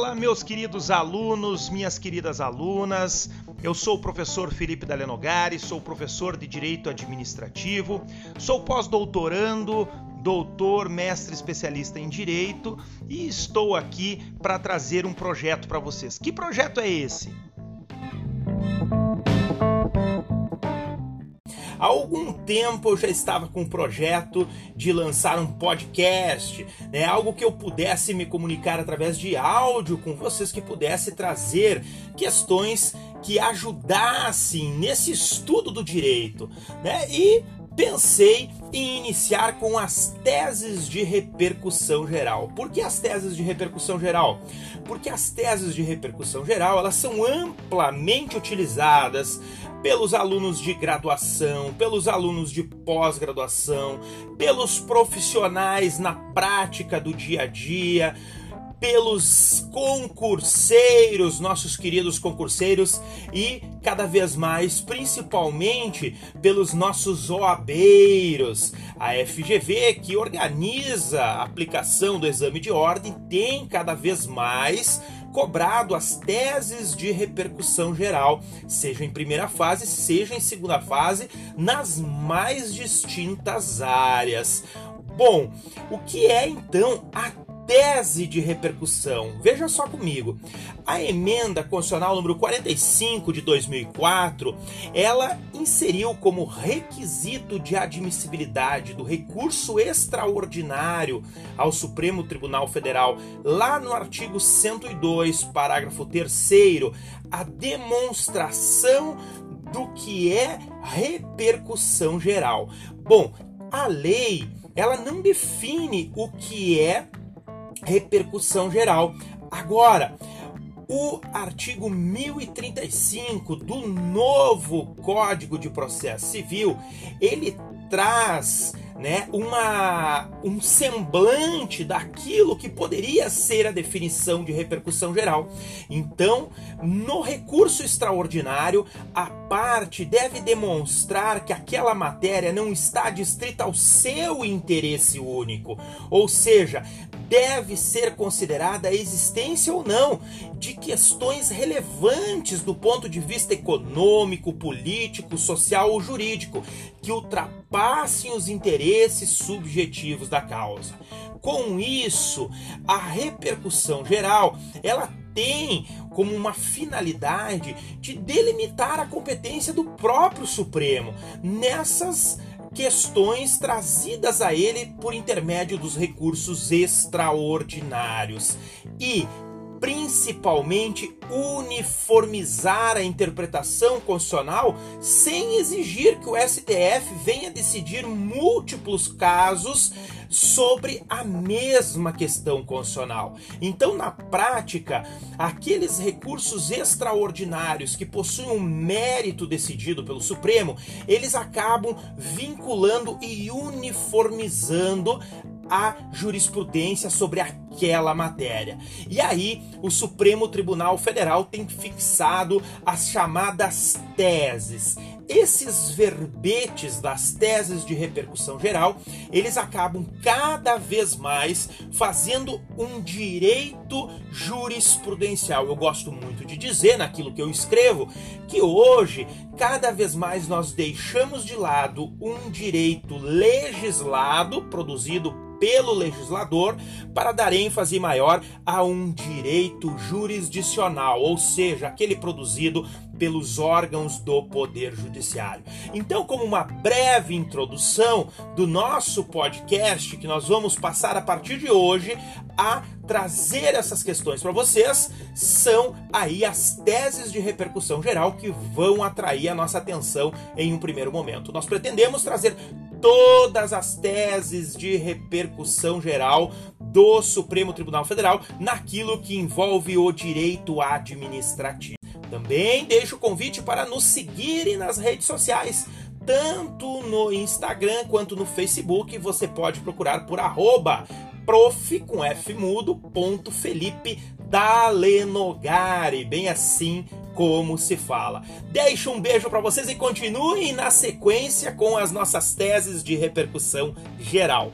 Fala, meus queridos alunos, minhas queridas alunas. Eu sou o professor Felipe Dalenogari, sou professor de Direito Administrativo, sou pós-doutorando, doutor, mestre especialista em Direito e estou aqui para trazer um projeto para vocês. Que projeto é esse? Há algum tempo eu já estava com o projeto de lançar um podcast, né? algo que eu pudesse me comunicar através de áudio com vocês, que pudesse trazer questões que ajudassem nesse estudo do direito, né? E pensei em iniciar com as teses de repercussão geral. Por que as teses de repercussão geral? Porque as teses de repercussão geral, elas são amplamente utilizadas pelos alunos de graduação, pelos alunos de pós-graduação, pelos profissionais na prática do dia a dia, pelos concurseiros, nossos queridos concurseiros, e cada vez mais, principalmente pelos nossos OABeiros. A FGV, que organiza a aplicação do exame de ordem, tem cada vez mais cobrado as teses de repercussão geral, seja em primeira fase, seja em segunda fase, nas mais distintas áreas. Bom, o que é então a tese de repercussão. Veja só comigo. A emenda constitucional número 45 de 2004, ela inseriu como requisito de admissibilidade do recurso extraordinário ao Supremo Tribunal Federal, lá no artigo 102, parágrafo 3 a demonstração do que é repercussão geral. Bom, a lei ela não define o que é repercussão geral. Agora, o artigo 1035 do novo Código de Processo Civil, ele traz né, uma, um semblante daquilo que poderia ser a definição de repercussão geral. Então, no recurso extraordinário, a parte deve demonstrar que aquela matéria não está distrita ao seu interesse único, ou seja, deve ser considerada a existência ou não de questões relevantes do ponto de vista econômico, político, social ou jurídico que ultrapassem os interesses subjetivos da causa. Com isso, a repercussão geral, ela tem como uma finalidade de delimitar a competência do próprio Supremo nessas questões trazidas a ele por intermédio dos recursos extraordinários. E principalmente uniformizar a interpretação constitucional sem exigir que o STF venha decidir múltiplos casos sobre a mesma questão constitucional. Então, na prática, aqueles recursos extraordinários que possuem um mérito decidido pelo Supremo, eles acabam vinculando e uniformizando a jurisprudência sobre aquela matéria. E aí, o Supremo Tribunal Federal tem fixado as chamadas teses. Esses verbetes das teses de repercussão geral, eles acabam cada vez mais fazendo um direito jurisprudencial. Eu gosto muito de dizer naquilo que eu escrevo que hoje cada vez mais nós deixamos de lado um direito legislado produzido pelo legislador para dar ênfase maior a um direito jurisdicional, ou seja, aquele produzido pelos órgãos do Poder Judiciário. Então, como uma breve introdução do nosso podcast, que nós vamos passar a partir de hoje a trazer essas questões para vocês, são aí as teses de repercussão geral que vão atrair a nossa atenção em um primeiro momento. Nós pretendemos trazer todas as teses de repercussão geral do Supremo Tribunal Federal naquilo que envolve o direito administrativo. Também deixo o convite para nos seguirem nas redes sociais, tanto no Instagram quanto no Facebook. Você pode procurar por arroba prof com F mudo, ponto Felipe Dalenogari, bem assim como se fala. Deixo um beijo para vocês e continuem na sequência com as nossas teses de repercussão geral.